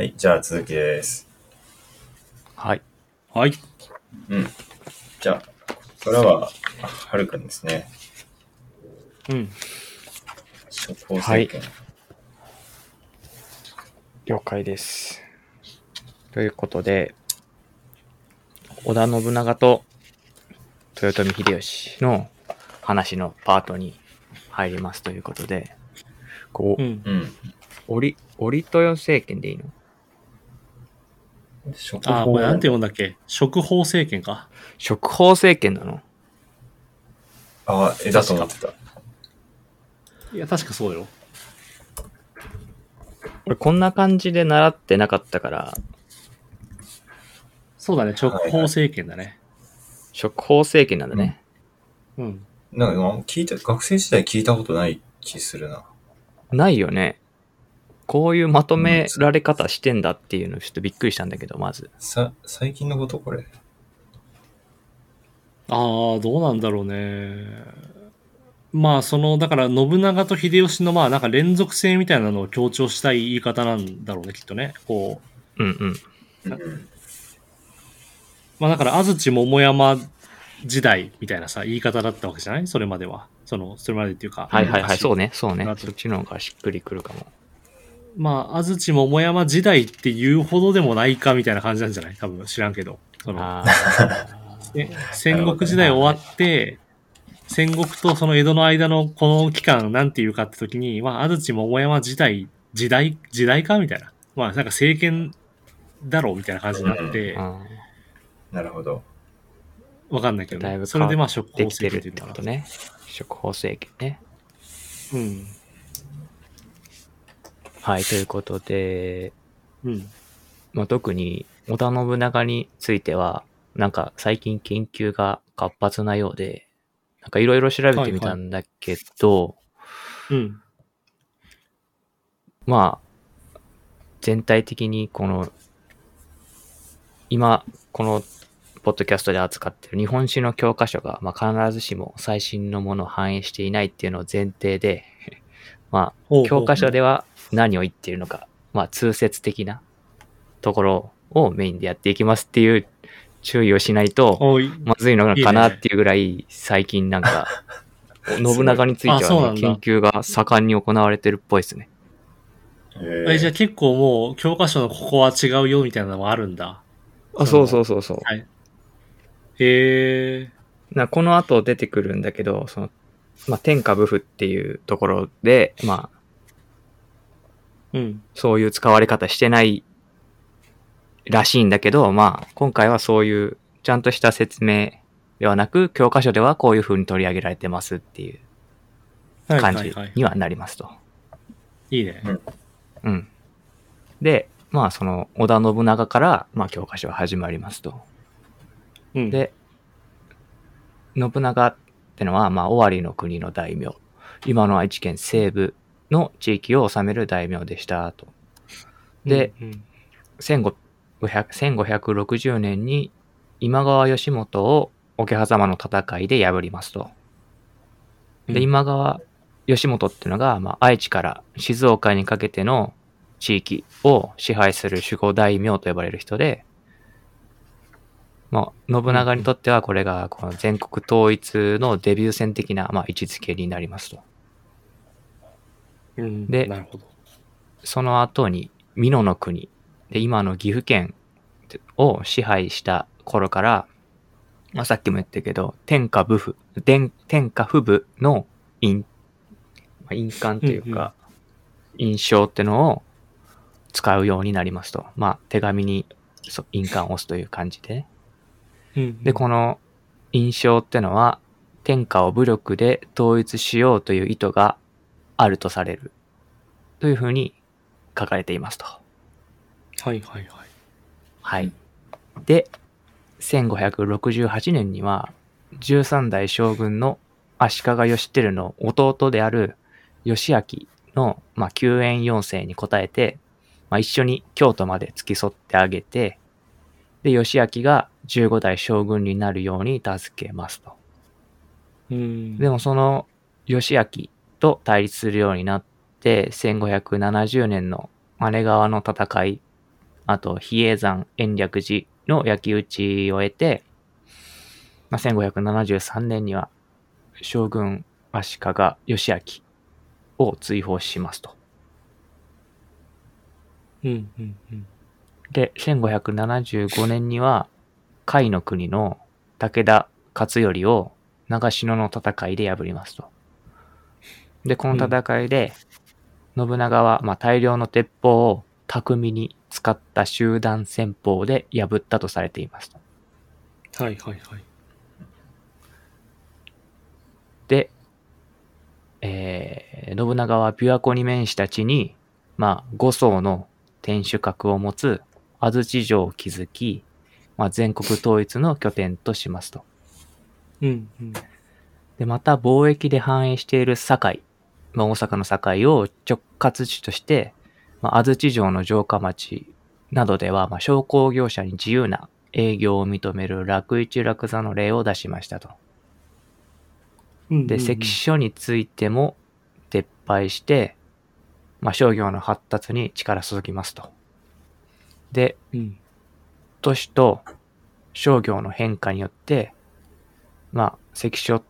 はい、じゃあ続きです。はい。はい。うん。じゃあ、ここからは、あはるくんですね。うん。処方政権。了解です。ということで、織田信長と豊臣秀吉の話のパートに入りますということで、こう、うん。うん。折、折豊政権でいいの？処ああ、これなんて読んだっけ？食法政権か？食法政権なの？あ、えだと思ってた。いや、確かそうよ。俺こんな感じで習ってなかったから、そうだね。食法政権だね。食法政権なんだね。うん。なんか、あんま聞いた、学生時代聞いたことない気するな。ないよね。こういうまとめられ方してんだっていうのちょっとびっくりしたんだけど、まず。さ、最近のことこれ。ああ、どうなんだろうね。まあ、その、だから、信長と秀吉の、まあ、なんか連続性みたいなのを強調したい言い方なんだろうね、きっとね。こう、うんうん。うん。まあ、だから、安土桃山時代みたいなさ、言い方だったわけじゃない？それまでは。その、それまでっていうか。はいはいはい、昔そうね、そうねそっちの方がしっくりくるかも。まあ、安土桃山時代っていうほどでもないかみたいな感じなんじゃない？多分知らんけど。その戦国時代終わって、戦国とその江戸の間のこの期間なんていうかって時に、まあ、安土桃山時代、時代、時代かみたいな。まあ、なんか政権だろうみたいな感じになって、あ、なるほど。わかんないけどね、だいぶそれでまあ、食法政権っていうのかことね。食法政権ね。な。うん。はい、ということで、うん。まあ、特に織田信長については、なんか最近研究が活発なようで、なんかいろいろ調べてみたんだけど、うん。まあ、全体的にこの、今、このポッドキャストで扱ってる日本史の教科書が、まあ、必ずしも最新のものを反映していないっていうのを前提で、まあ、教科書では何を言っているのか、まあ、通説的なところをメインでやっていきますっていう注意をしないと、まずいのかなっていうぐらい、最近なんか、信長については、ね、研究が盛んに行われてるっぽいですね。ええじゃあ結構もう教科書のここは違うよみたいなのもあるんだ。あ、そうそうそうそう。はい。へえ。なこの後出てくるんだけど、その、まあ、天下武夫っていうところで、まあ、うん。そういう使われ方してないらしいんだけど、まあ、今回はそういうちゃんとした説明ではなく、教科書ではこういう風に取り上げられてますっていうはい感じはいはい。にはなりますと。いいね。うん。で、まあ、その、織田信長から、まあ、教科書は始まりますと。うん。で、信長ってのは、まあ、尾張の国の大名。今の愛知県西部の地域を治める大名でしたと。で、うんうん1500 1560年に今川義元を桶狭間の戦いで破りますと。で、うん今川義元っていうのが、まあ、愛知から静岡にかけての地域を支配する守護大名と呼ばれる人で、まあ、信長にとってはこれがこの全国統一のデビュー戦的な、まあ、位置づけになりますと。うんで。その後に、美濃の国、で、今の岐阜県を支配した頃から、まあ、さっきも言ったけど、天下武夫、天天下不武の印、まあ、印鑑というか、印象ってのを使うようになりますと。まあ、手紙に印鑑を押すという感じでね。うんで、この印象ってのは、天下を武力で統一しようという意図があるとされる。というふうに書かれていますと。はいはいはい。はい。で、1568年には、13代将軍の足利義輝の弟である義明の、まあ、救援要請に応えて、まあ、一緒に京都まで付き添ってあげて、で、義明が15代将軍になるように助けますと。うん。でもその義明と対立するようになって、1570年の姉川の戦いあと比叡山延暦寺の焼き討ちを得て、まあ、1573年には将軍足利義明を追放しますと。うんうんうん。で、1575年には、甲斐の国の武田勝頼を長篠の戦いで破りますと。で、この戦いで、信長は、まあ、大量の鉄砲を巧みに使った集団戦法で破ったとされていますと。はいはいはい。で、えー、信長は琵琶湖に面した地に、まあ、五層の天守閣を持つ安土城を築き、まあ、全国統一の拠点としますと。うんうん。で、また貿易で繁栄している堺、まあ、大阪の堺を直轄地として、まあ、安土城の城下町などでは、まあ、商工業者に自由な営業を認める楽一楽座の例を出しましたと。で、関所についても撤廃して、まあ、商業の発達に力注ぎますと。で、うん。都市と商業の変化によって、まあ、関所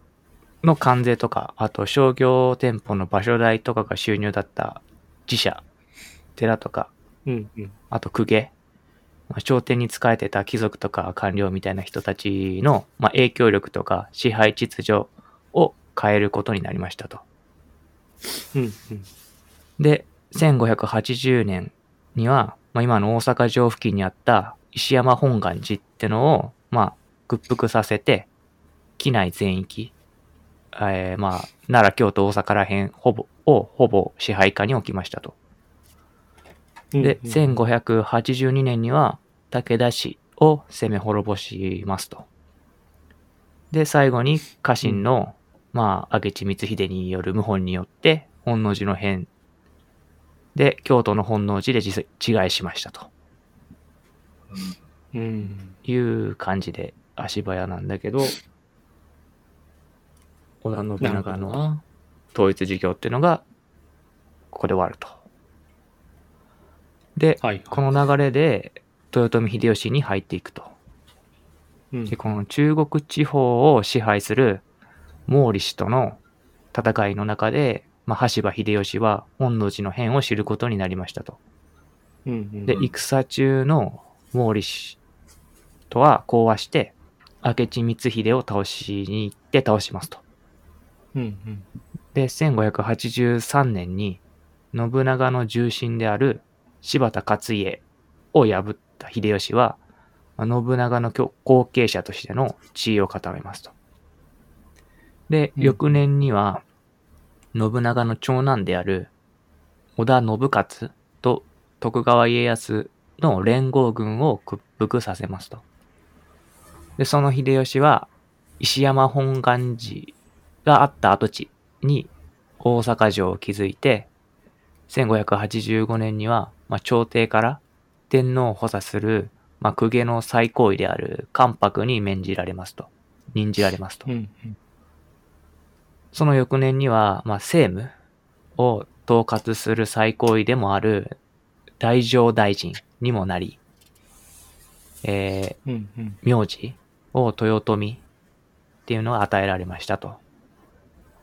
の関税とか、あと商業店舗の場所代とかが収入だった自社、寺とか、うんうん。あと公家、まあ、商店に仕えてた貴族とか官僚みたいな人たちの、まあ、影響力とか支配秩序を変えることになりましたと。うんうん。で、1580年には、まあ、今の大阪城付近にあった石山本願寺ってのを、まあ、屈服させて、機内全域、えー、まあ、奈良、京都、大阪ら辺、ほぼ、をほぼ支配下に置きましたと。で、うんうん1582年には武田氏を攻め滅ぼしますと。で、最後に家臣の、まあ、明智光秀による謀反によって本能寺の変で、京都の本能寺で自違いしましたとうん。いう感じで足早なんだけど、織田信長の。統一事業っていうのが、ここで終わると。で、はい。この流れで、豊臣秀吉に入っていくと。うんで、この中国地方を支配する毛利氏との戦いの中で、まあ、羽柴秀吉は本能寺の変を知ることになりましたと。うんうんで、戦中の毛利氏とは講和して、明智光秀を倒しに行って倒しますと。うんうん。で、1583年に信長の重臣である柴田勝家を破った秀吉は、まあ信長の後後継者としての地位を固めますと。で、うん翌年には、信長の長男である織田信勝と徳川家康の連合軍を屈服させますと。で、その秀吉は、石山本願寺があった跡地に大阪城を築いて、1585年には、まあ、朝廷から天皇を補佐する、まあ、公家の最高位である関白に免じられますと。任じられますとう。んうん。その翌年には、まあ、政務を統括する最高位でもある大乗大臣にもなり、えー、うんうん。名字を豊臣っていうのが与えられましたと。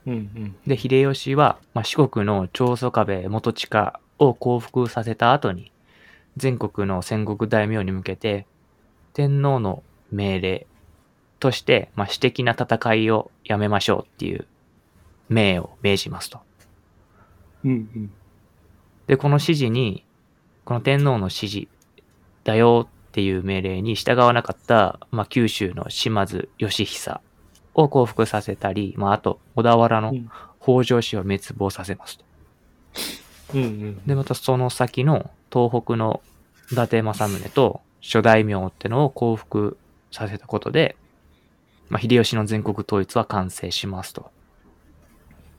うんうん。で、秀吉は、まあ、四国の長宗我部元親を降伏させた後に、全国の戦国大名に向けて、天皇の命令として、まあ、私的な戦いをやめましょうっていう命を命じますと。うんうん。で、この指示に、この天皇の指示だよっていう命令に従わなかった、まあ、九州の島津義久を降伏させたり、まあ、あと、小田原のうん北条氏を滅亡させますと。うんうん。で、またその先の東北の伊達政宗と諸大名ってのを降伏させたことで、まあ、秀吉の全国統一は完成しますと。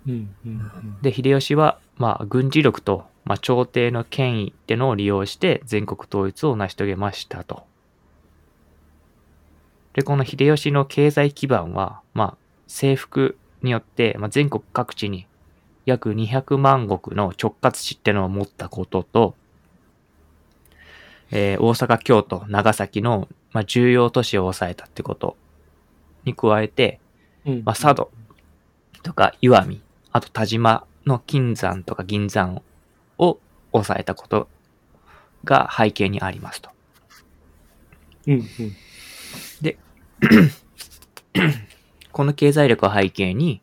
うんうんうん。で、秀吉は、まあ、軍事力と、まあ、朝廷の権威ってのを利用して全国統一を成し遂げましたと。で、この秀吉の経済基盤は、まあ、征服によって、まあ、全国各地に約200万石の直轄地ってのを持ったことと、えー大阪、京都、長崎の、まあ、重要都市を抑えたってことに加えて、うん。まあ、佐渡とか岩見、あと田島の金山とか銀山を抑えたことが背景にありますと。うん。うん。この経済力を背景に、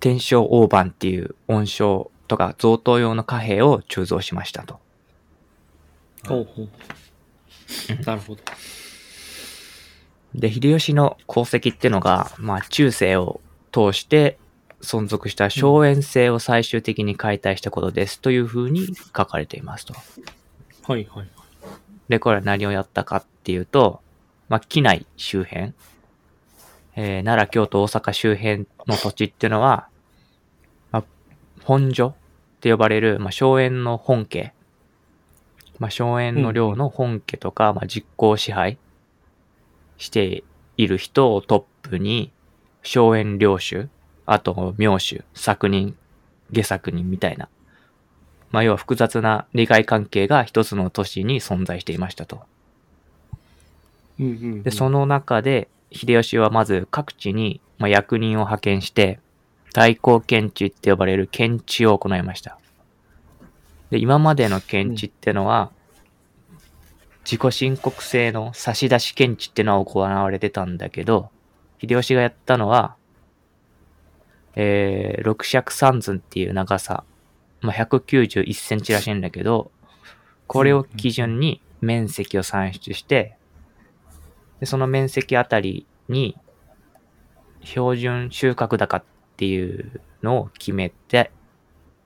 天正大番っていう恩賞とか贈答用の貨幣を鋳造しましたと。ほうほう。なるほど。で、秀吉の功績ってのが、まあ、中世を通して存続した荘園制を最終的に解体したことですというふうに書かれていますと。はいはい。で、これは何をやったかっていうと、まあ、機内周辺、えー奈良、京都、大阪周辺の土地っていうのは、まあ、本所って呼ばれる、まあ、荘園の本家、まあ、荘園の領の本家とか、まあ、実行支配している人をトップに、荘園領主、あと名主、作人、下作人みたいな、まあ、要は複雑な利害関係が一つの都市に存在していましたと。うんうんうん。で、その中で、秀吉はまず各地に、まあ、役人を派遣して、代行検地って呼ばれる検地を行いました。で、今までの検地ってのは、自己申告制の差し出し検地ってのは行われてたんだけど、秀吉がやったのは、えー、六尺三寸っていう長さ、まあ、191センチらしいんだけど、これを基準に面積を算出して、で、その面積あたりに、標準収穫高っていうのを決めて、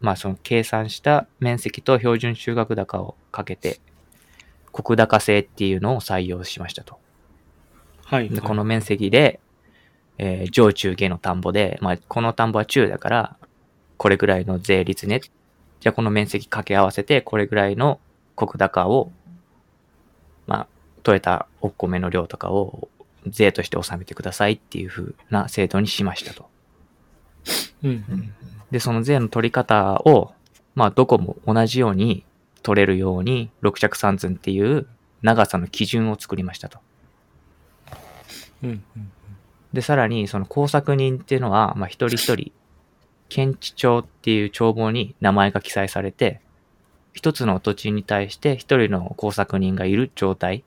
まあその計算した面積と標準収穫高をかけて、国高制っていうのを採用しましたと。はい、はい。でこの面積で、えー上中下の田んぼで、まあこの田んぼは中だから、これぐらいの税率ね。じゃあこの面積掛け合わせて、これぐらいの国高を、まあ、取れたお米の量とかを税として納めてくださいっていう風な制度にしましたと。うんうん。で、その税の取り方を、まあ、どこも同じように取れるように、六尺三寸っていう長さの基準を作りましたと。うんうん。で、さらに、その工作人っていうのは、まあ、一人一人、検地帳っていう帳簿に名前が記載されて、一つの土地に対して一人の工作人がいる状態、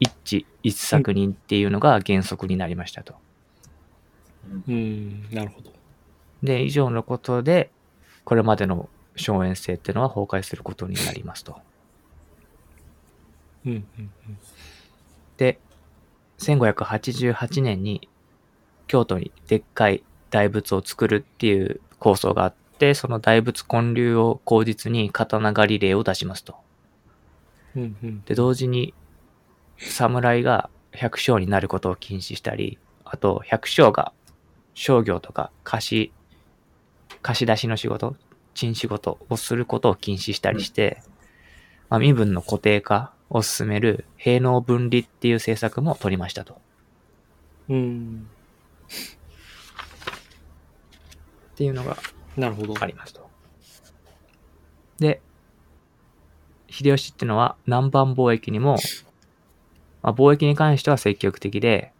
一地一作人っていうのが原則になりましたと。うん、なるほど。で、以上のことで、これまでの荘園制っていうのは崩壊することになりますと。うんうんで、1588年に京都にでっかい大仏を作るっていう構想があって、その大仏建立を口実に刀狩り令を出しますと。うん。うんうん。で、同時に侍が百姓になることを禁止したり、あと百姓が商業とか貸し、貸し出しの仕事、賃仕事をすることを禁止したりして、まあ、身分の固定化を進める平能分離っていう政策も取りましたと。うん。っていうのがなるほど。ありますと。で、秀吉っていうのは南蛮貿易にも、まあ、貿易に関しては積極的で、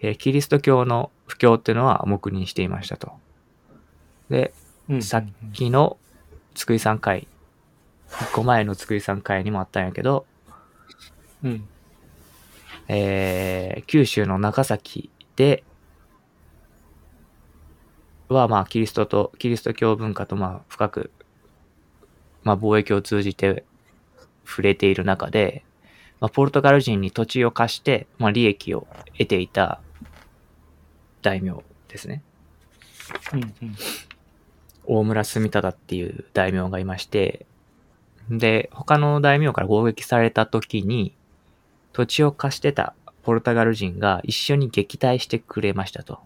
えーキリスト教の布教っていうのは黙認していましたと。で、うんさっきの津久井さん会、一個前の津久井さん会にもあったんやけど、うん。えー九州の長崎で、は、まあ、キリストと、キリスト教文化と、まあ、深く、まあ、貿易を通じて触れている中で、まあ、ポルトガル人に土地を貸して、まあ、利益を得ていた大名ですね。うんうん。大村住忠っていう大名がいまして、で、他の大名から攻撃された時に、土地を貸してたポルトガル人が一緒に撃退してくれましたと。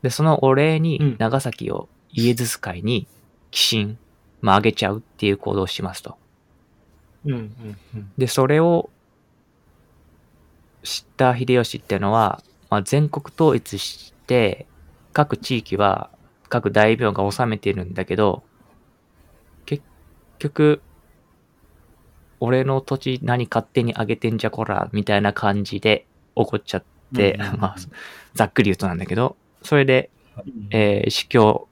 で、そのお礼うんに長崎をイエズス会に寄進、まあ、あげちゃうっていう行動をしますと。うんうんうん。で、それを知った秀吉っていうのは、まあ、全国統一して、各地域は各大名が治めているんだけど、結局、俺の土地何勝手にあげてんじゃこら、みたいな感じで怒っちゃって、うんうんうん まあ、ざっくり言うとなんだけど、それで、うんえー、司教、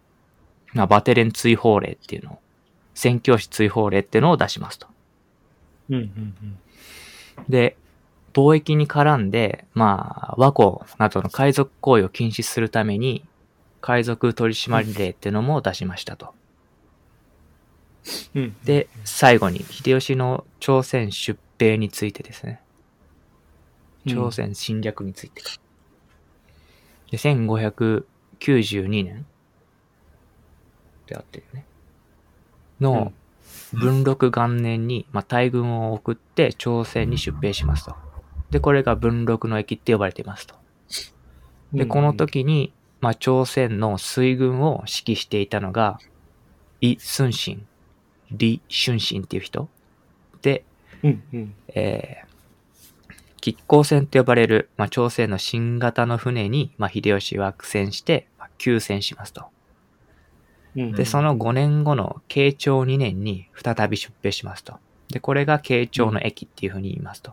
まあ、バテレン追放令っていうのを、宣教師追放令っていうのを出しますと。うんうんで、貿易に絡んで、まあ、和光などの海賊行為を禁止するために、海賊取締令っていうのも出しましたと。で、最後に、秀吉の朝鮮出兵についてですね。朝鮮侵略についてか。で、1592年であってるよね。の、文禄元年に、まあ、大軍を送って朝鮮に出兵しますと。で、これが文禄の駅って呼ばれていますと。で、この、時に、まあ、朝鮮の水軍を指揮していたのが、イ・スンシン、リ・シュンシンっていう人？で、うんうん。えー、亀甲船と呼ばれる、まあ、朝鮮の新型の船に、まあ、秀吉は苦戦して、まあ、休戦しますと。うんで、その5年後の慶長2年に再び出兵しますと。で、これが慶長の駅っていうふうに言いますと。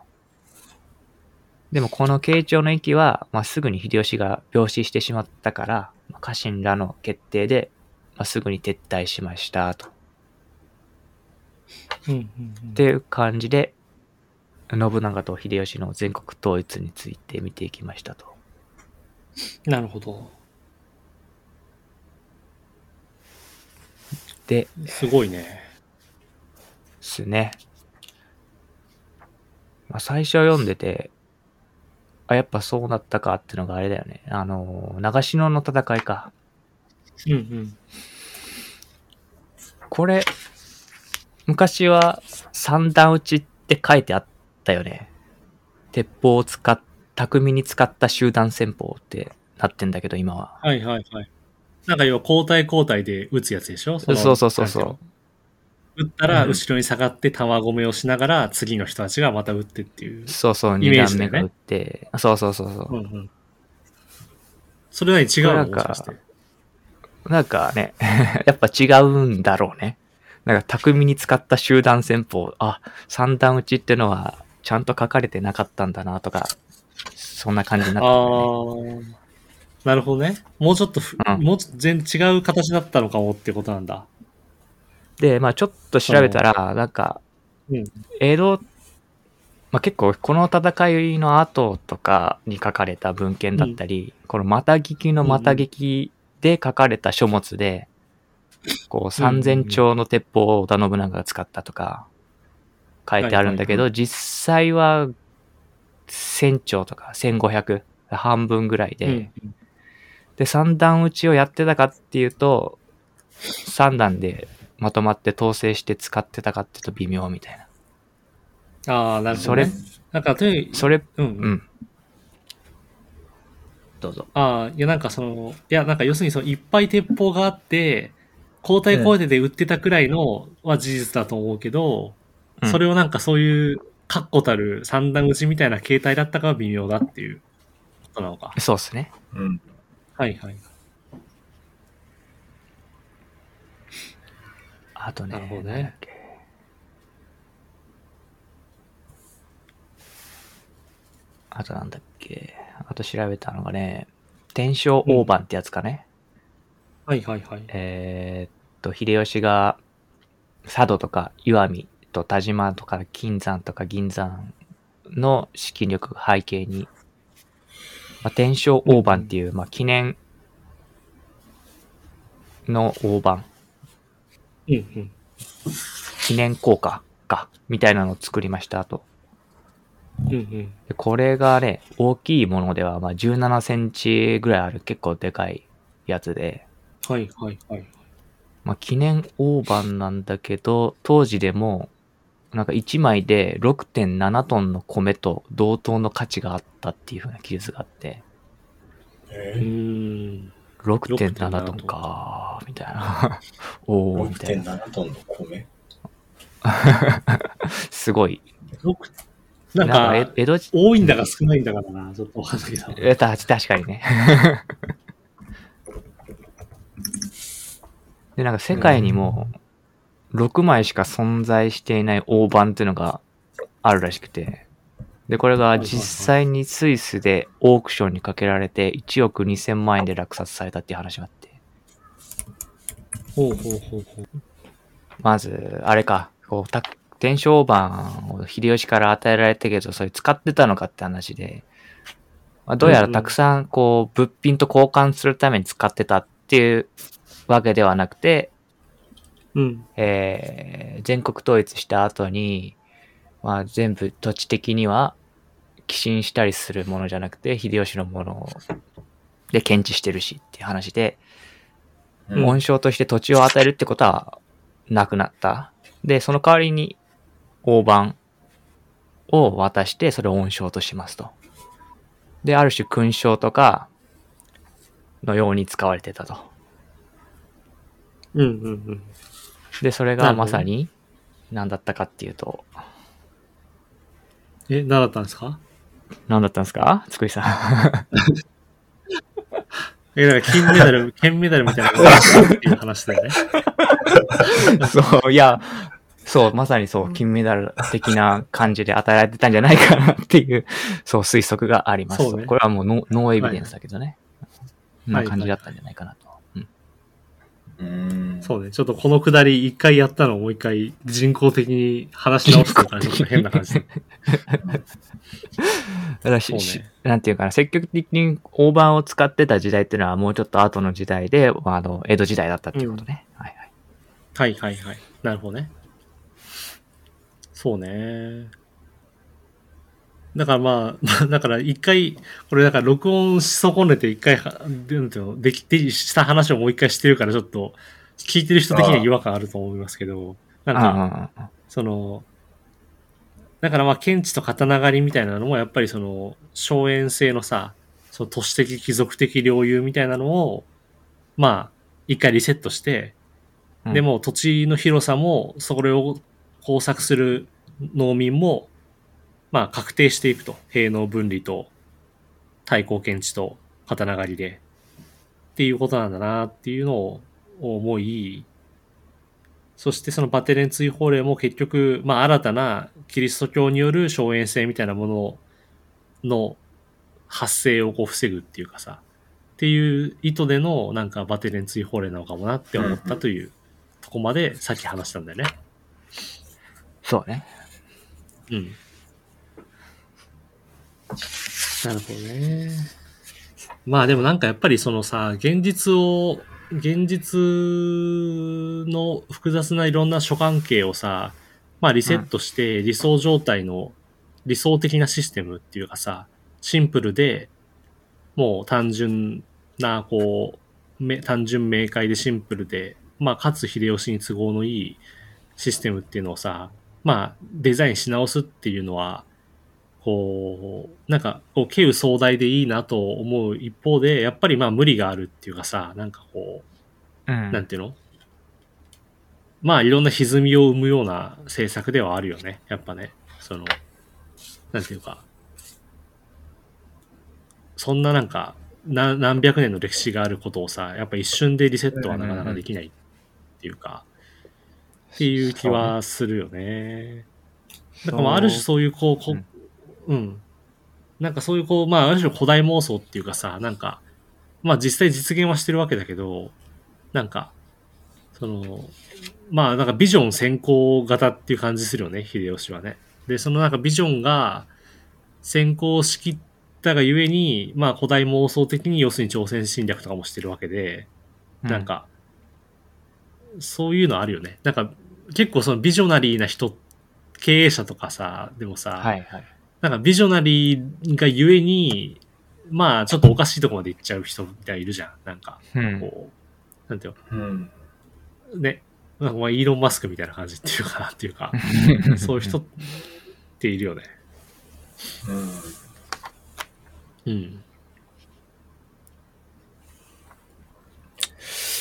でもこの慶長の駅は、まあ、すぐに秀吉が病死してしまったから、まあ家臣らの決定で、まあ、すぐに撤退しましたと。うんうんうんっていう感じで、信長と秀吉の全国統一について見ていきましたと。なるほど。で、ですごいね。すね。まあ、最初読んでて、あ、やっぱそうなったかってのがあれだよね。あの、長篠の戦いか。うんうん。これ、昔は三段打ちって書いてあったよね。鉄砲を使っ、巧みに使った集団戦法ってなってんだけど、今は。はいはいはい。なんか要は交代交代で撃つやつでしょ？のそうそうそうそうなんていの？撃ったら後ろに下がって弾込めをしながら次の人たちがまた撃ってっていう。そうそう、イ二段目が打って、そうそうそうそう。うんうん。それなに違うの？なんか。なんかね、やっぱ違うんだろうね。なんか巧みに使った集団戦法、あ、三段打ちってのはちゃんと書かれてなかったんだなとか、そんな感じになってたよね。ー。なるほどね。もうちょっとふ、うんもう全然違う形だったのかもってことなんだ。で、まあちょっと調べたら、なんか、うん。江戸、まあ結構この戦いの後とかに書かれた文献だったり、このまた聞きのまた聞きで書かれた書物で、こう三千丁の鉄砲を織田信長が使ったとか書いてあるんだけど、実際は1000丁とか1500、半分ぐらいで、うんで、三段打ちをやってたかっていうと、三段でまとまって統制して使ってたかっていうと微妙みたいな。ああ、なるほそれどね。、なんか、とにそれ、うん、ううん。ん。どうぞ。ああ、いや、なんかその、いや、なんか要するにその、いっぱい鉄砲があって、交代交代で撃ってたくらいのは事実だと思うけど、うんそれをなんかそういう、確固たる三段打ちみたいな形態だったかは微妙だっていうことなのか。そうですね。うん。はいはい。あとね。なるほどねなんだっけあとなんだっけ。あと調べたのがね、天正大判ってやつかね。はいはいはい。えーっと、秀吉が佐渡とか石見と田島とか金山とか銀山の資金力が背景に、まあ、天正大判っていう、まあ、記念の大判、うんうん。記念硬貨か、みたいなのを作りました、あと。うんうん。でこれがね、大きいものでは、まあ、17センチぐらいある結構でかいやつで、はいはいはい。まあ、記念大判なんだけど、当時でも、なんか1枚で6.7トンの米と同等の価値があったっていう風な記述があって、うえーん。6.7トンかー、みたいな。おー、みたいな。6.7トンの米？すごい。六なんなんか江戸時、多いんだか少ないんだからな、ちょっとわかんないけど。えた確かにね。で、なんか世界にも、6枚しか存在していない大判っていうのがあるらしくて、で、これが実際にスイスでオークションにかけられて1億2000万円で落札されたっていう話があって、ほうほうほうほう。まず、あれか、こう、た天正大判を秀吉から与えられたけど、それ使ってたのかって話で、まあ、どうやらたくさん、こう、物品と交換するために使ってたっていうわけではなくて、うん。えー全国統一した後に、まあ、全部土地的には寄進したりするものじゃなくて、秀吉のもので検知してるしっていう話で、うん恩賞として土地を与えるってことはなくなった。で、その代わりに大判を渡して、それを恩賞としますと。で、ある種勲章とかのように使われてたと。うんうんうん。で、それがまさに何だったかっていうと、え、何だったんですか？何だったんですか？つくりさ え、だから金メダル、金メダルみたいなっていう話だよね。ん。そう、いや、そう、まさにそう、金メダル的な感じで与えられてたんじゃないかなっていう、そう、推測があります。ねこれはもうノノーエビデンスだけどね。はいな感じだったんじゃないかなと。うんうん。そうね。ちょっとこのくだり一回やったのをもう一回人工的に話し直すとかちょっと変な感じで。だからしそうねしなんていうかな、積極的に大判を使ってた時代っていうのはもうちょっと後の時代で、まあ、あの、江戸時代だったっていうことね。はいはい。はいはいはい。なるほどね。そうね。だからまあ、まあだから一回、これだから録音し損ねて一回は、なんていうの、できて、した話をもう一回してるからちょっと、聞いてる人的には違和感あると思いますけど、なんか、その、だからまあ、検知と刀狩りみたいなのも、やっぱりその、荘園制のさ、その都市的貴族的領有みたいなのを、まあ、一回リセットして、うん。でも土地の広さも、それを工作する農民も、まあ、確定していくと。平農分離と、対抗検知と刀狩りで。っていうことなんだなっていうのを思い、そしてそのバテレン追放令も結局、まあ新たなキリスト教による荘園制みたいなものの発生をこう防ぐっていうかさ、っていう意図でのなんかバテレン追放令なのかもなって思ったというとこまでさっき話したんだよね。そうね。うん。なるほどね。まあでもなんかやっぱりそのさ、現実を、現実の複雑ないろんな諸関係をさ、まあリセットして理想状態の理想的なシステムっていうかさ、シンプルで、もう単純な、こう、め単純明快でシンプルで、まあかつ秀吉に都合のいいシステムっていうのをさ、まあ、デザインし直すっていうのは、こう、なんか、こう、軽有壮大でいいなと思う一方で、やっぱりまあ無理があるっていうかさ、なんかこうう、なんん。ていうの？まあ、いろんな歪みを生むような政策ではあるよね。やっぱね。その、なんていうか、そんななんか、な何百年の歴史があることをさ、やっぱ一瞬でリセットはなかなかできないっていうか、っていう気はするよね。だかあある種そういうこう、こうんうん。なんかそういうこう、まあある種古代妄想っていうかさ、なんか、まあ実際実現はしてるわけだけど、なんか、その、まあなんかビジョン先行型っていう感じするよね、秀吉はね。で、そのなんかビジョンが先行しきったがゆえに、まあ古代妄想的に要するに朝鮮侵略とかもしてるわけで、なんか、そういうのあるよね。なんか、結構そのビジョナリーな人、経営者とかさ、でもさ、はいはい。なんかビジョナリーがゆえに、まあちょっとおかしいとこまで行っちゃう人みたいいるじゃん。なんか、うん。こう、なんていううん。の、ね、なんかまあイーロン・マスクみたいな感じっていうかなっていうか、そういう人っているよね。うん。うん。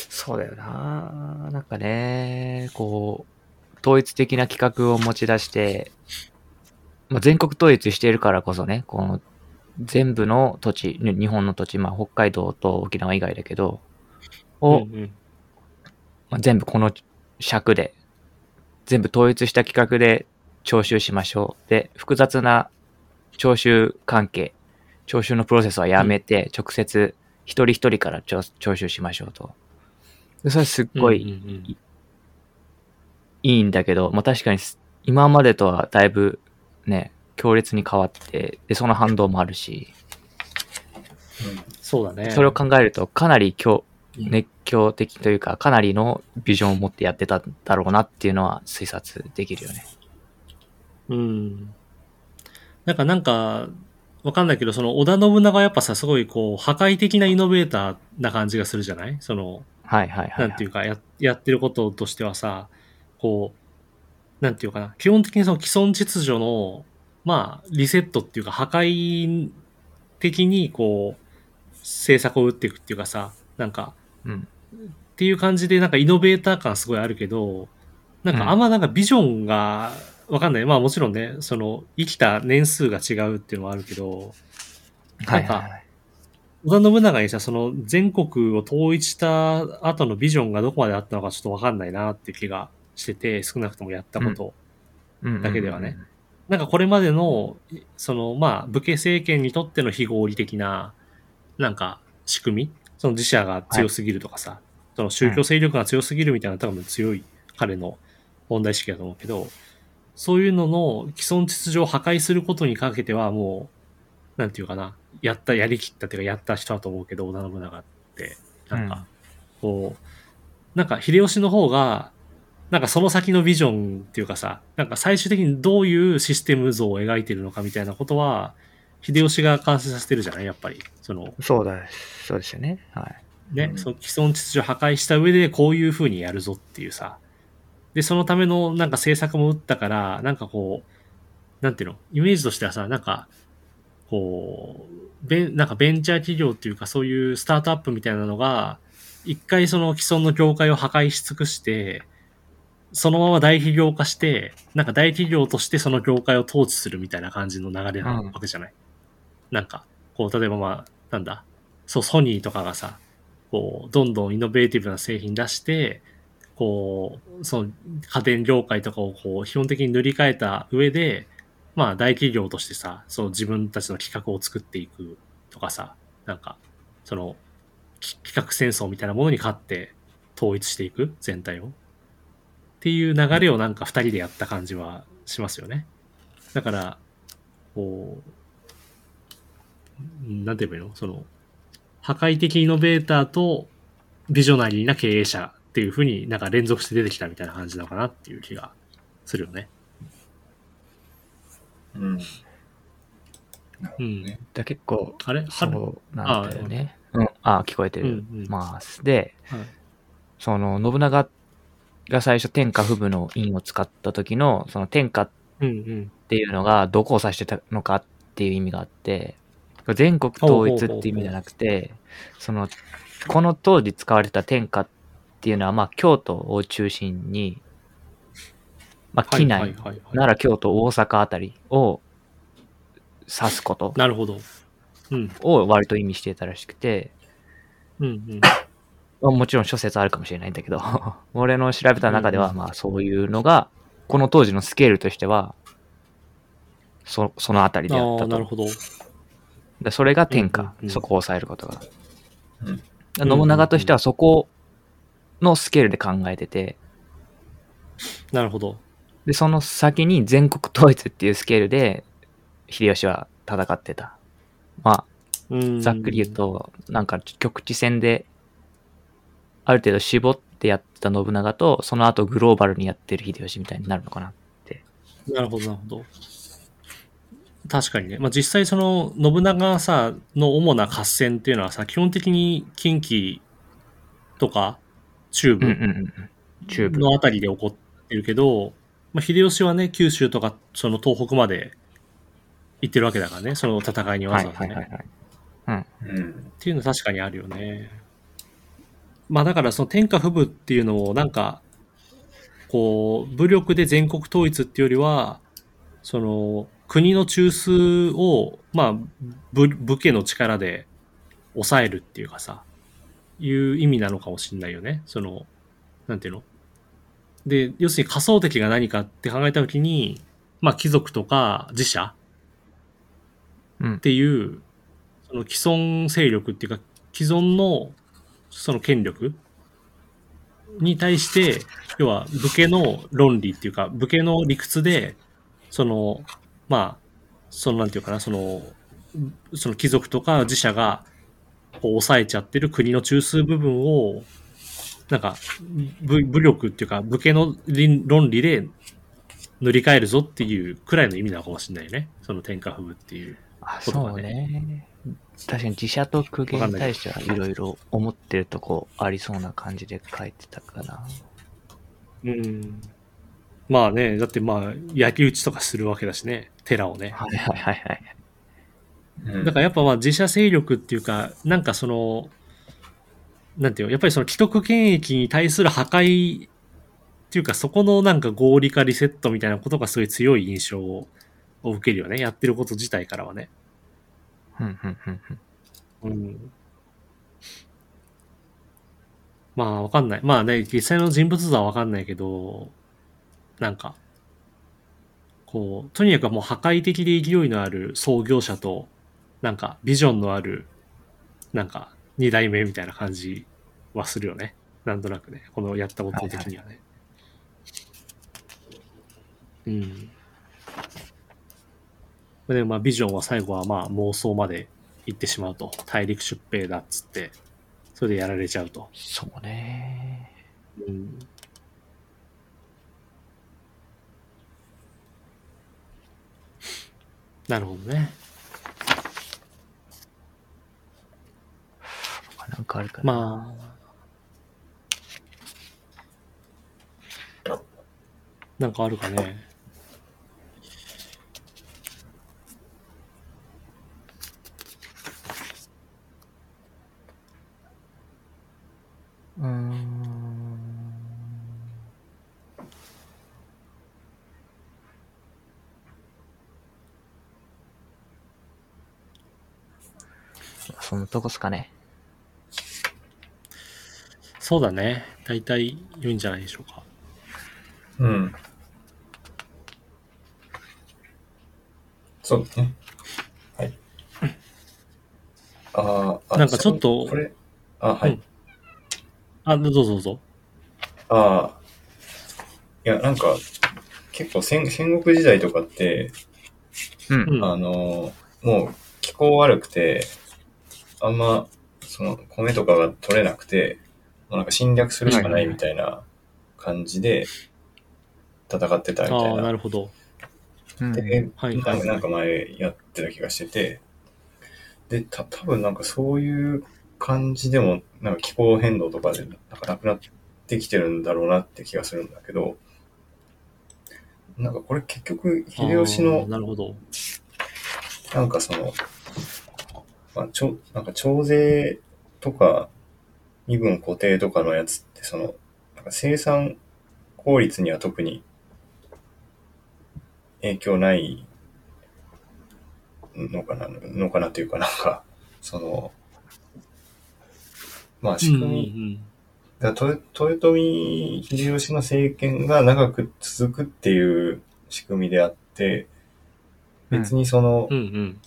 そうだよな。なんかね、こう、統一的な企画を持ち出して、まあ、全国統一しているからこそね、この全部の土地、ね日本の土地、まあ、北海道と沖縄以外だけど、を、うんうんまあ、全部この尺で全部統一した企画で徴収しましょう。で、複雑な徴収関係、徴収のプロセスはやめて、直接一人一人から徴徴収しましょうと。でそれすっごいうんうんうんいいんだけど、まあ確かにす今までとはだいぶね、強烈に変わって、で、その反動もあるし、そうだね。それを考えるとかなり強うん熱狂的というか、かなりのビジョンを持ってやってたんだろうなっていうのは推察できるよね。うん。なんか、なんか、わかんないけど、その、織田信長はやっぱさ、すごいこう、破壊的なイノベーターな感じがするじゃない？その、はいはいはい、なんていうか、や、やってることとしてはさ、こう、なんていうかな、基本的にその既存秩序の、まあ、リセットっていうか、破壊的に、こう、政策を打っていくっていうかさ、なんか、うん。っていう感じで、なんかイノベーター感すごいあるけど、なんかあんまなんかビジョンが、わかんない。まあもちろんね、その、生きた年数が違うっていうのはあるけど、はいはいはい。織田信長にさ、その全国を統一した後のビジョンがどこまであったのかちょっとわかんないなっていう気がしてて、少なくともやったこと。うん。だけではね。なんかこれまでの、そのまあ武家政権にとっての非合理的な、なんか仕組み？その自社が強すぎるとかさ、その宗教勢力が強すぎるみたいな多分強い彼の問題意識だと思うけど、そういうのの既存秩序を破壊することにかけてはもう、なんていうかな、やった、やりきったっていうかやった人だと思うけど、織田信長って、なんか、こう、なんか秀吉の方が、なんかその先のビジョンっていうかさ、なんか最終的にどういうシステム像を描いてるのかみたいなことは、秀吉が完成させてるじゃない？やっぱり。その、そうだ、そうですよね。はい。ね、うんその既存秩序を破壊した上でこういう風にやるぞっていうさ。で、そのためのなんか政策も打ったから、なんかこう、なんていうの、イメージとしてはさ、なんか、こう、ベン、なんかベンチャー企業っていうかそういうスタートアップみたいなのが、一回その既存の業界を破壊し尽くして、そのまま大企業化して、なんか大企業としてその業界を統治するみたいな感じの流れなわけじゃない、なんか、こう、例えばまあ、なんだ、そう、ソニーとかがさ、こう、どんどんイノベーティブな製品出して、こう、その家電業界とかをこう、基本的に塗り替えた上で、まあ大企業としてさ、そう自分たちの企画を作っていくとかさ、なんか、その、き企画戦争みたいなものに勝って統一していく全体を。っていう流れをなんか二人でやった感じはしますよね。だから、こう、うんなんて言えばいいの？その、破壊的イノベーターとビジョナリーな経営者っていう風になんか連続して出てきたみたいな感じなのかなっていう気がするよね。うん。うん。だ結構、あれ？春？そうなんだよね。うん、あ、聞こえてる。うんうんます。で、はいその、信長が最初天下不武の印を使った時の、その天下っ。ていうのがどこを指してたのかっていう意味があって、全国統一っていう意味じゃなくて、その、この当時使われた天下っていうのは、まあ、京都を中心に、まあ、はい機内、はいはいはい。奈良、京都、大阪あたりを指すことなるほど。うん。を割と意味していたらしくて、うんうん。まあもちろん諸説あるかもしれないんだけど、俺の調べた中では、うんまあそういうのが、この当時のスケールとしては、そそのあたりであったと。なるほど。でそれが天下、うんうんうんそこを抑えることが。うん信長としてはそこのスケールで考えてて、なるほど。で、その先に全国統一っていうスケールで、秀吉は戦ってた。まうんあ、ざっくり言う。と、なんか局地戦で、ある程度絞ってやってた信長と、その後グローバルにやってる秀吉みたいになるのかな。なるほど、なるほど。確かにね。まあ、実際その、信長さ、の主な合戦っていうのはさ、基本的に近畿とか中部。のあたりで起こってるけど、まあ、秀吉はね、九州とか、その東北まで行ってるわけだからね、その戦いにわはいざわざね。っていうのは確かにあるよね。まあだからその天下不武っていうのをなんか、こう、武力で全国統一っていうよりは、その、国の中枢を、まあ、武武家の力で抑えるっていうかさ、いう意味なのかもしれないよね。その、なんていうの？で、要するに仮想敵が何かって考えたときに、まあ貴族とか自社うんっ。ていう、その既存勢力っていうか、既存のその権力に対して、要は武家の論理っていうか、武家の理屈で、その、まあ、そのなんていうかな、その、その貴族とか自社がこう抑えちゃってる国の中枢部分を、なんか、武武力っていうか、武家の論理で塗り替えるぞっていうくらいの意味なのかもしれないよね。その天下不武っていう。あ、ことがそうね。確かに自社と苦言に対してはいろいろ思ってるとこありそうな感じで書いてたかな。うん。まあね、だってまあ、焼き討ちとかするわけだしね、寺をね。はいはいはいはい。うんだからやっぱまあ自社勢力っていうか、なんかその、なんていうのやっぱりその既得権益に対する破壊っていうか、そこのなんか合理化リセットみたいなことがすごい強い印象を受けるよね。やってること自体からはね。うんうんうんうん。うん。まあわかんない。まあね、実際の人物像はわかんないけど、なんか、こう、とにかくもう破壊的で勢いのある創業者と、なんかビジョンのある、なんか二代目みたいな感じはするよね。なんとなくね。このやったこと的にはね。うん。で、まあビジョンは最後はまあ妄想まで行ってしまうと。大陸出兵だっつって、それでやられちゃうと。そうね。うん。なるほどね。なんかあるかな。まあ。なんかあるかね。そのとこっすかね。そうだね。大体良いんじゃないでしょうか。うん。そうですね。はい。あーあ、なんかちょっとこれ、あ、はい。うんあ、どうぞどうぞ。ああ、いや、なんか、結構戦戦国時代とかって、うん。うんあの、もう気候悪くて、あんま、その、米とかが取れなくて、もうなんか侵略するしかないみたいな感じで戦ってたみたああ、ないな。るほど。うんで、はいなんかなんか前やってた気がしてて、で、た、多分なんかそういう感じでも、なんか気候変動とかでなんかなくなってきてるんだろうなって気がするんだけど、なんかこれ結局、秀吉あのーなるほど。なんかその、まあ、ちょ、なんか徴税とか、身分固定とかのやつって、その、なんか生産効率には特に影響ないのかな、のかなというかなんか、その、まあ仕組み、うんうん豊臣秀吉の政権が長く続くっていう仕組みであって、別にその、うん。うんうん。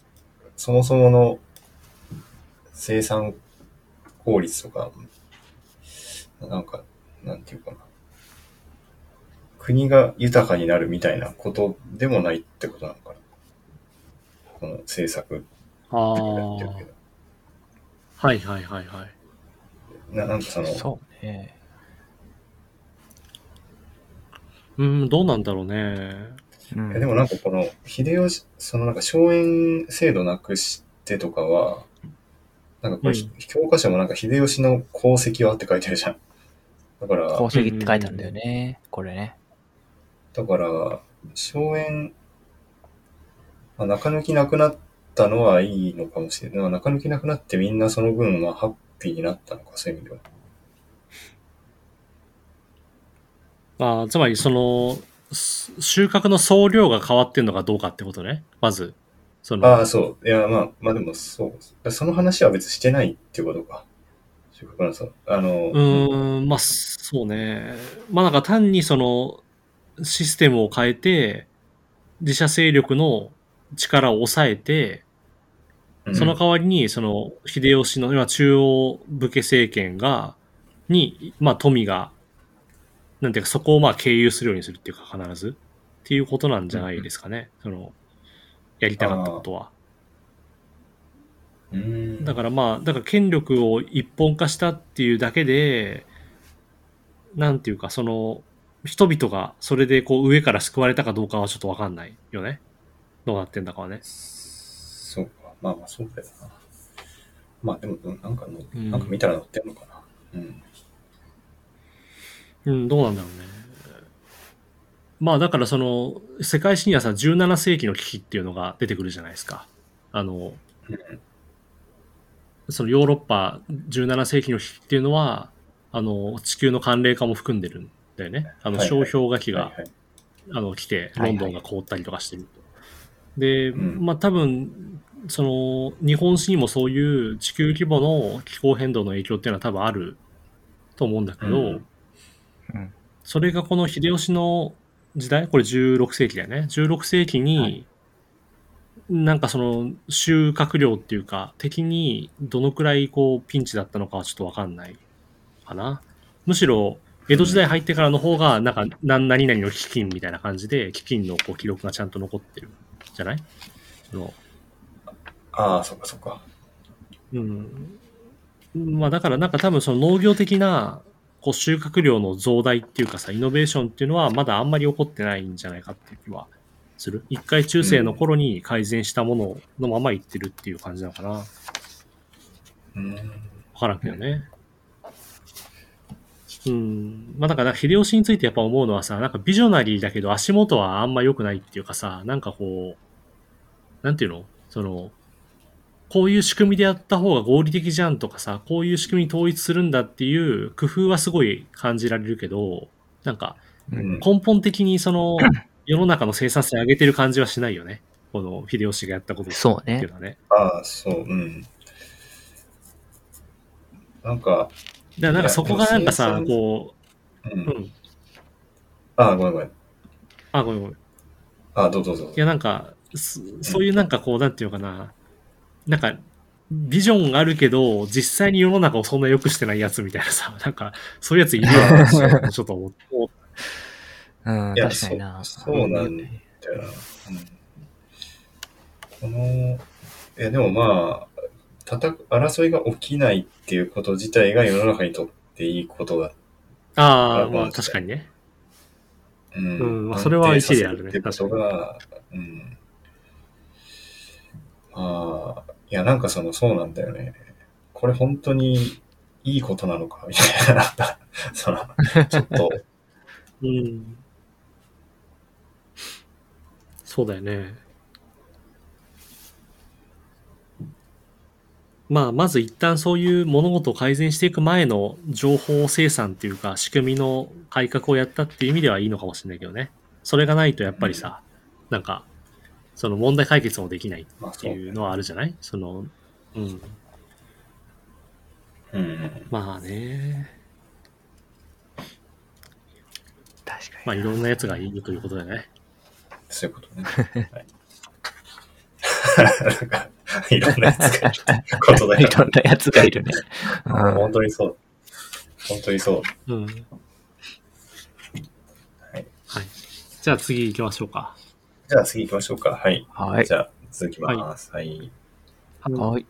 そもそもの生産効率とか、なんか、なんていうかな。国が豊かになるみたいなことでもないってことなのかな。この政策ああ。やってるけど。はいはいはいはい。ななんかその、そうね。うん、どうなんだろうね。うんえでもなんかこの、秀吉、そのなんか荘園制度なくしてとかは、なんかこれ、うん教科書もなんか秀吉の功績はって書いてるじゃん。だから、宝石って書いてあるんだよね。これね。だから、荘園、まあ、中抜きなくなったのはいいのかもしれない。中抜きなくなってみんなその分、まあ、ハッピーになったのか、そういう意味では。ああ、つまりその、す収穫の総量が変わってんのかどうかってことね。まず。その、ああ、そう。いや、まあ、まあでもそう。その話は別にしてないっていうことか。中核論争。あの、うーん、まあ、そうね。まあなんか単にその、システムを変えて、自社勢力の力を抑えて、うんその代わりに、その、秀吉の、今、中央武家政権が、に、まあ、富が、なんていうか、そこをまあ、経由するようにするっていうか、必ず。っていうことなんじゃないですかね。その、やりたかったことは。うんだからまあ、だから権力を一本化したっていうだけで、なんていうか、その、人々がそれでこう上から救われたかどうかはちょっとわかんないよね。どうなってんだかはね。そうか。まあまあ、そうだよな。まあでも、なんかの、うんなんか見たら載ってんのかな。うん。うん、どうなんだろうね。まあだからその、世界史にはさ、17世紀の危機っていうのが出てくるじゃないですか。あの、そのヨーロッパ17世紀の危機っていうのは、あの、地球の寒冷化も含んでるんだよね。あの、はいはい小氷河期がはいはいあの、来て、はいはいロンドンが凍ったりとかしてると。で、うんまあ多分、その、日本史にもそういう地球規模の気候変動の影響っていうのは多分あると思うんだけど、うんうんそれがこの秀吉の時代、これ16世紀だよね。16世紀に、はいなんかその収穫量っていうか、的にどのくらいこうピンチだったのかはちょっとわかんないかな。むしろ、江戸時代入ってからの方が、なんか、何何々の基金みたいな感じで、基金のこう記録がちゃんと残ってるじゃない？そのああ、そっかそっか。うん。まあだからなんか多分その農業的なこう収穫量の増大っていうかさ、イノベーションっていうのはまだあんまり起こってないんじゃないかっていう気はする。一回中世の頃に改善したもののままいってるっていう感じなのかな。わうん。からんけどね。うん。まあだから秀吉についてやっぱ思うのはさ、なんかビジョナリーだけど足元はあんま良くないっていうかさ、なんかこう、なんていうの？その、こういう仕組みでやった方が合理的じゃんとかさ、こういう仕組みに統一するんだっていう工夫はすごい感じられるけど、なんかうん。根本的にその 世の中の生産性上げてる感じはしないよね。この秀吉がやったことってそうねいう。のはね。ああ、そう、うん。なんか、だからなんかそこがなんかさこう。う、うんん。ああ、ごめんごめん。あ、ごめんごめん。ああ、どうぞどうぞい。や、なんか、そそういうなんかこう、なんていうのかな。なんか、ビジョンがあるけど、実際に世の中をそんな良くしてないやつみたいなさ、なんか、そういうやついるよなちょっと思って。うん、確かにな。そそうなんだよな。うんこの、いや、でもまあ、叩く、争いが起きないっていうこと自体が世の中にとっていいことだ。ああ、まああまあ確かにね。うんうんまあそれは一理あるね安定させってことが、うん。まあ、いや、なんかその、そうなんだよね。これ本当にいいことなのか？みたいな、その、ちょっと、うん。そうだよね。まあ、まず一旦そういう物事を改善していく前の情報生産っていうか、仕組みの改革をやったっていう意味ではいいのかもしれないけどね。それがないとやっぱりさ、なんか、その問題解決もできないって。いうのはあるじゃない？その、うん。うん。まあね。確かに。まあいろんなやつがいるということだよね。そういうことね。はい。なんか、いろんなやつがいることだよいろんなやつがいるね。うん本当にそう。本当にそう。うん。はい。はい。じゃあ次行きましょうか。じゃあ次行きましょうか。はい。はいじ。ゃあ続きます。はい。はい。